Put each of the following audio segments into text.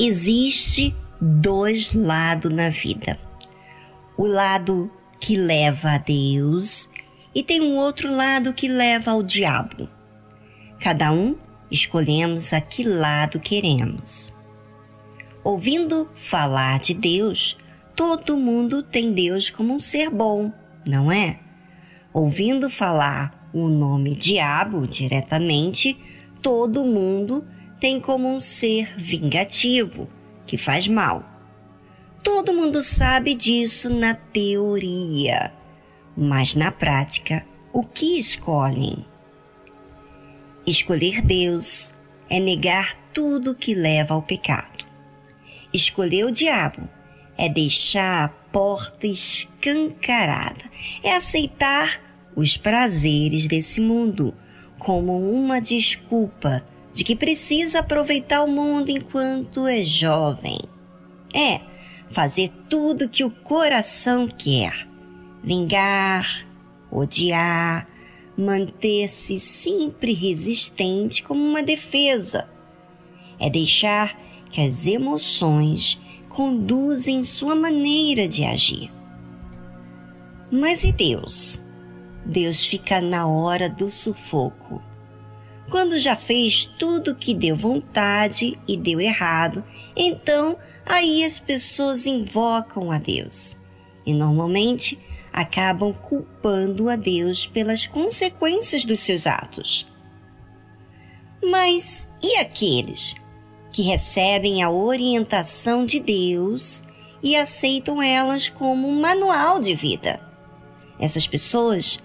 Existe dois lados na vida. O lado que leva a Deus e tem um outro lado que leva ao diabo. Cada um escolhemos a que lado queremos. Ouvindo falar de Deus, todo mundo tem Deus como um ser bom, não é? Ouvindo falar o nome diabo diretamente, todo mundo tem como um ser vingativo, que faz mal. Todo mundo sabe disso na teoria, mas na prática, o que escolhem? Escolher Deus é negar tudo que leva ao pecado. Escolher o diabo é deixar a porta escancarada, é aceitar os prazeres desse mundo como uma desculpa de que precisa aproveitar o mundo enquanto é jovem. É fazer tudo que o coração quer: vingar, odiar, manter-se sempre resistente como uma defesa. É deixar que as emoções conduzem sua maneira de agir. Mas e Deus? Deus fica na hora do sufoco quando já fez tudo que deu vontade e deu errado, então aí as pessoas invocam a Deus e normalmente acabam culpando a Deus pelas consequências dos seus atos. Mas e aqueles que recebem a orientação de Deus e aceitam elas como um manual de vida? Essas pessoas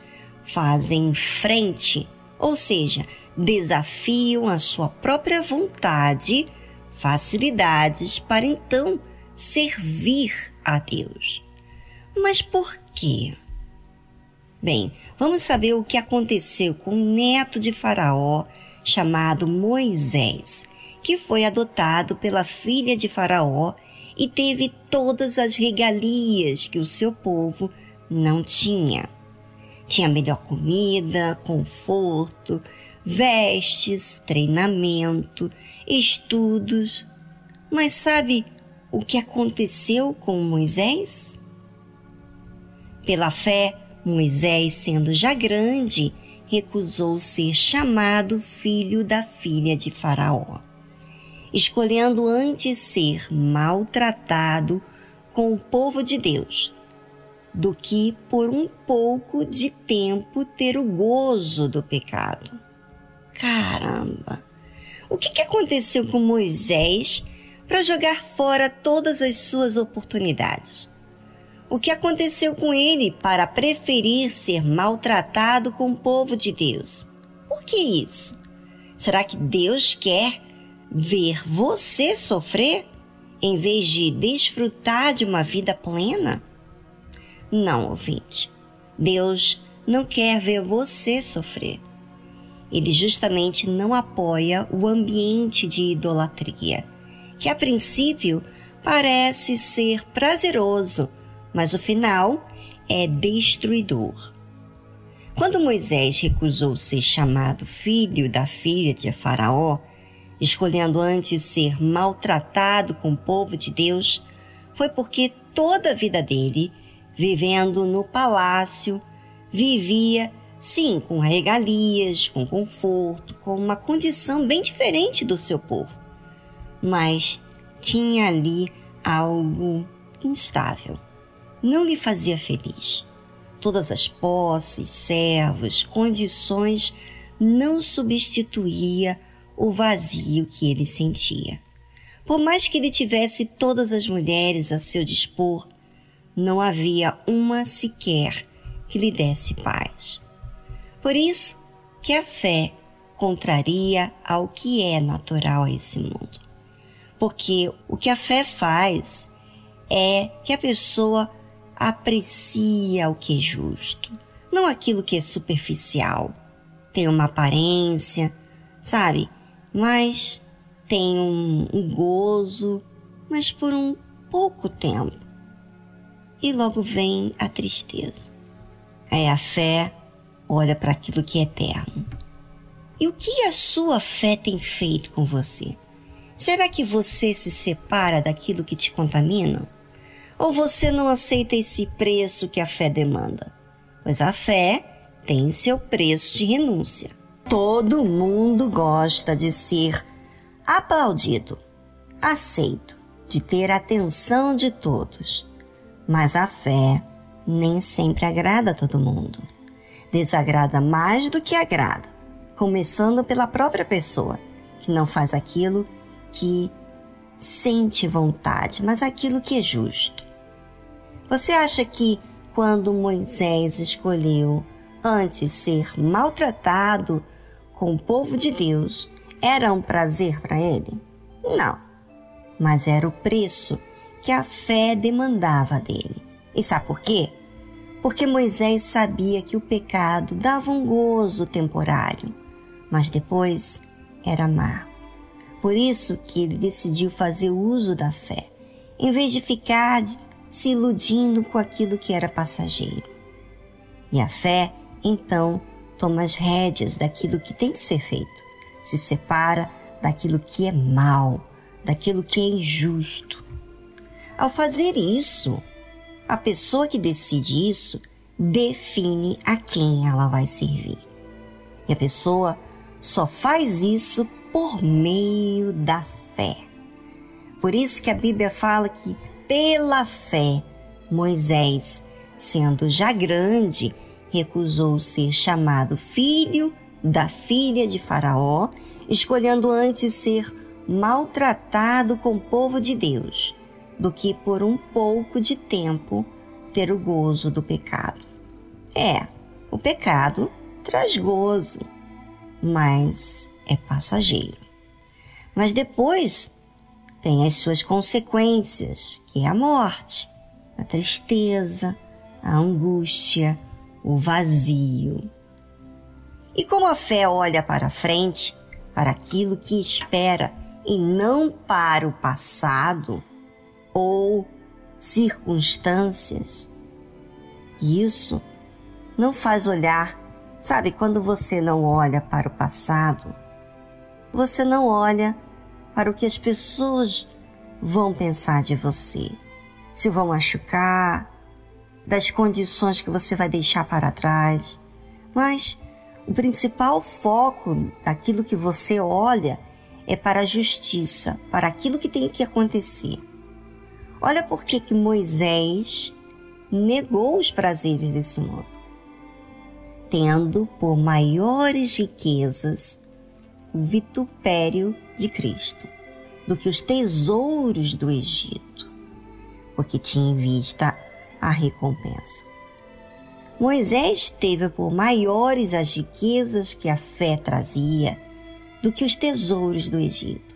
fazem frente ou seja, desafiam a sua própria vontade, facilidades para então servir a Deus. Mas por quê? Bem, vamos saber o que aconteceu com o neto de Faraó chamado Moisés, que foi adotado pela filha de Faraó e teve todas as regalias que o seu povo não tinha. Tinha melhor comida, conforto, vestes, treinamento, estudos. Mas sabe o que aconteceu com Moisés? Pela fé, Moisés, sendo já grande, recusou ser chamado filho da filha de Faraó, escolhendo antes ser maltratado com o povo de Deus do que por um pouco de tempo ter o gozo do pecado. Caramba! O que, aconteceu com Moisés para jogar fora todas as suas oportunidades? O que aconteceu com ele para preferir ser maltratado com o povo de Deus? Por que isso? Será que Deus quer ver você sofrer em vez de desfrutar de uma vida plena? Não, ouvinte. Deus não quer ver você sofrer. Ele justamente não apoia o ambiente de idolatria, que a princípio parece ser prazeroso, mas o final é destruidor. Quando Moisés recusou ser chamado filho da filha de Faraó, escolhendo antes ser maltratado com o povo de Deus, foi porque toda a vida dele vivendo no palácio, vivia, sim, com regalias, com conforto, com uma condição bem diferente do seu povo. Mas tinha ali algo instável. Não lhe fazia feliz. Todas as posses, servos, condições não substituía o vazio que ele sentia. Por mais que ele tivesse todas as mulheres a seu dispor, não havia uma sequer que lhe desse paz. Por isso que a fé contraria ao que é natural a esse mundo. Porque o que a fé faz é que a pessoa aprecia o que é justo, não aquilo que é superficial. Tem uma aparência, sabe? Mas tem um, um gozo, mas por um pouco tempo e logo vem a tristeza. Aí a fé olha para aquilo que é eterno. E o que a sua fé tem feito com você? Será que você se separa daquilo que te contamina? Ou você não aceita esse preço que a fé demanda? Pois a fé tem seu preço de renúncia. Todo mundo gosta de ser aplaudido, aceito, de ter a atenção de todos. Mas a fé nem sempre agrada a todo mundo. Desagrada mais do que agrada, começando pela própria pessoa, que não faz aquilo que sente vontade, mas aquilo que é justo. Você acha que quando Moisés escolheu antes ser maltratado com o povo de Deus, era um prazer para ele? Não, mas era o preço que a fé demandava dele. E sabe por quê? Porque Moisés sabia que o pecado dava um gozo temporário, mas depois era amargo. Por isso que ele decidiu fazer uso da fé, em vez de ficar se iludindo com aquilo que era passageiro. E a fé, então, toma as rédeas daquilo que tem que ser feito, se separa daquilo que é mal, daquilo que é injusto. Ao fazer isso, a pessoa que decide isso define a quem ela vai servir. E a pessoa só faz isso por meio da fé. Por isso que a Bíblia fala que pela fé Moisés, sendo já grande, recusou ser chamado filho da filha de Faraó, escolhendo antes ser maltratado com o povo de Deus, do que por um pouco de tempo ter o gozo do pecado. É, o pecado traz gozo, mas é passageiro. Mas depois tem as suas consequências, que é a morte, a tristeza, a angústia, o vazio. E como a fé olha para frente, para aquilo que espera e não para o passado ou circunstâncias, isso não faz olhar Sabe, quando você não olha para o passado, você não olha para o que as pessoas vão pensar de você, se vão machucar, das condições que você vai deixar para trás. Mas o principal foco daquilo que você olha é para a justiça, para aquilo que tem que acontecer. Olha por que, que Moisés negou os prazeres desse mundo tendo por maiores riquezas o vitupério de Cristo do que os tesouros do Egito, porque tinha em vista a recompensa. Moisés teve por maiores as riquezas que a fé trazia do que os tesouros do Egito.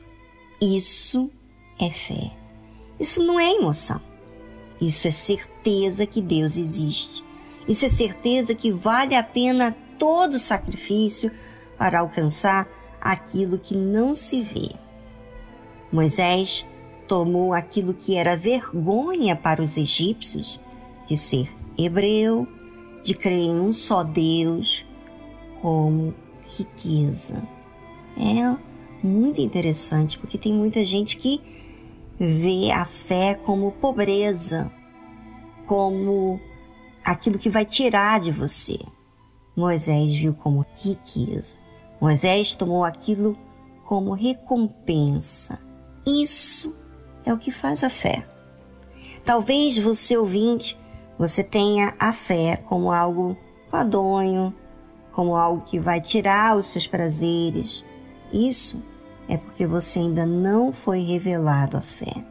Isso é fé. Isso não é emoção. Isso é certeza que Deus existe isso é certeza que vale a pena todo sacrifício para alcançar aquilo que não se vê. Moisés tomou aquilo que era vergonha para os egípcios, de ser hebreu, de crer em um só Deus, como riqueza. É muito interessante porque tem muita gente que vê a fé como pobreza, como aquilo que vai tirar de você. Moisés viu como riqueza. Moisés tomou aquilo como recompensa. Isso é o que faz a fé. Talvez você ouvinte, você tenha a fé como algo padonho, como algo que vai tirar os seus prazeres. Isso é porque você ainda não foi revelado a fé.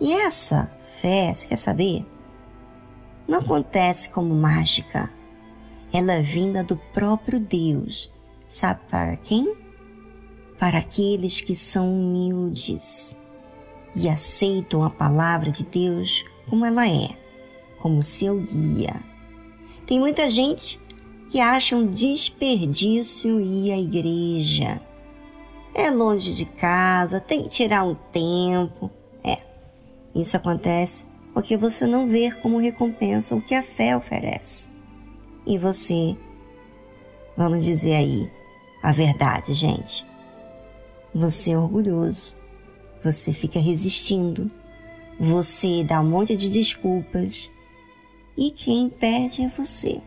E essa fé, você quer saber? não acontece como mágica. Ela é vinda do próprio Deus. Sabe para quem? Para aqueles que são humildes e aceitam a palavra de Deus como ela é, como seu guia. Tem muita gente que acha um desperdício ir à igreja. É longe de casa, tem que tirar um tempo. É, isso acontece porque você não vê como recompensa o que a fé oferece. E você, vamos dizer aí a verdade, gente. Você é orgulhoso, você fica resistindo, você dá um monte de desculpas e quem perde é você.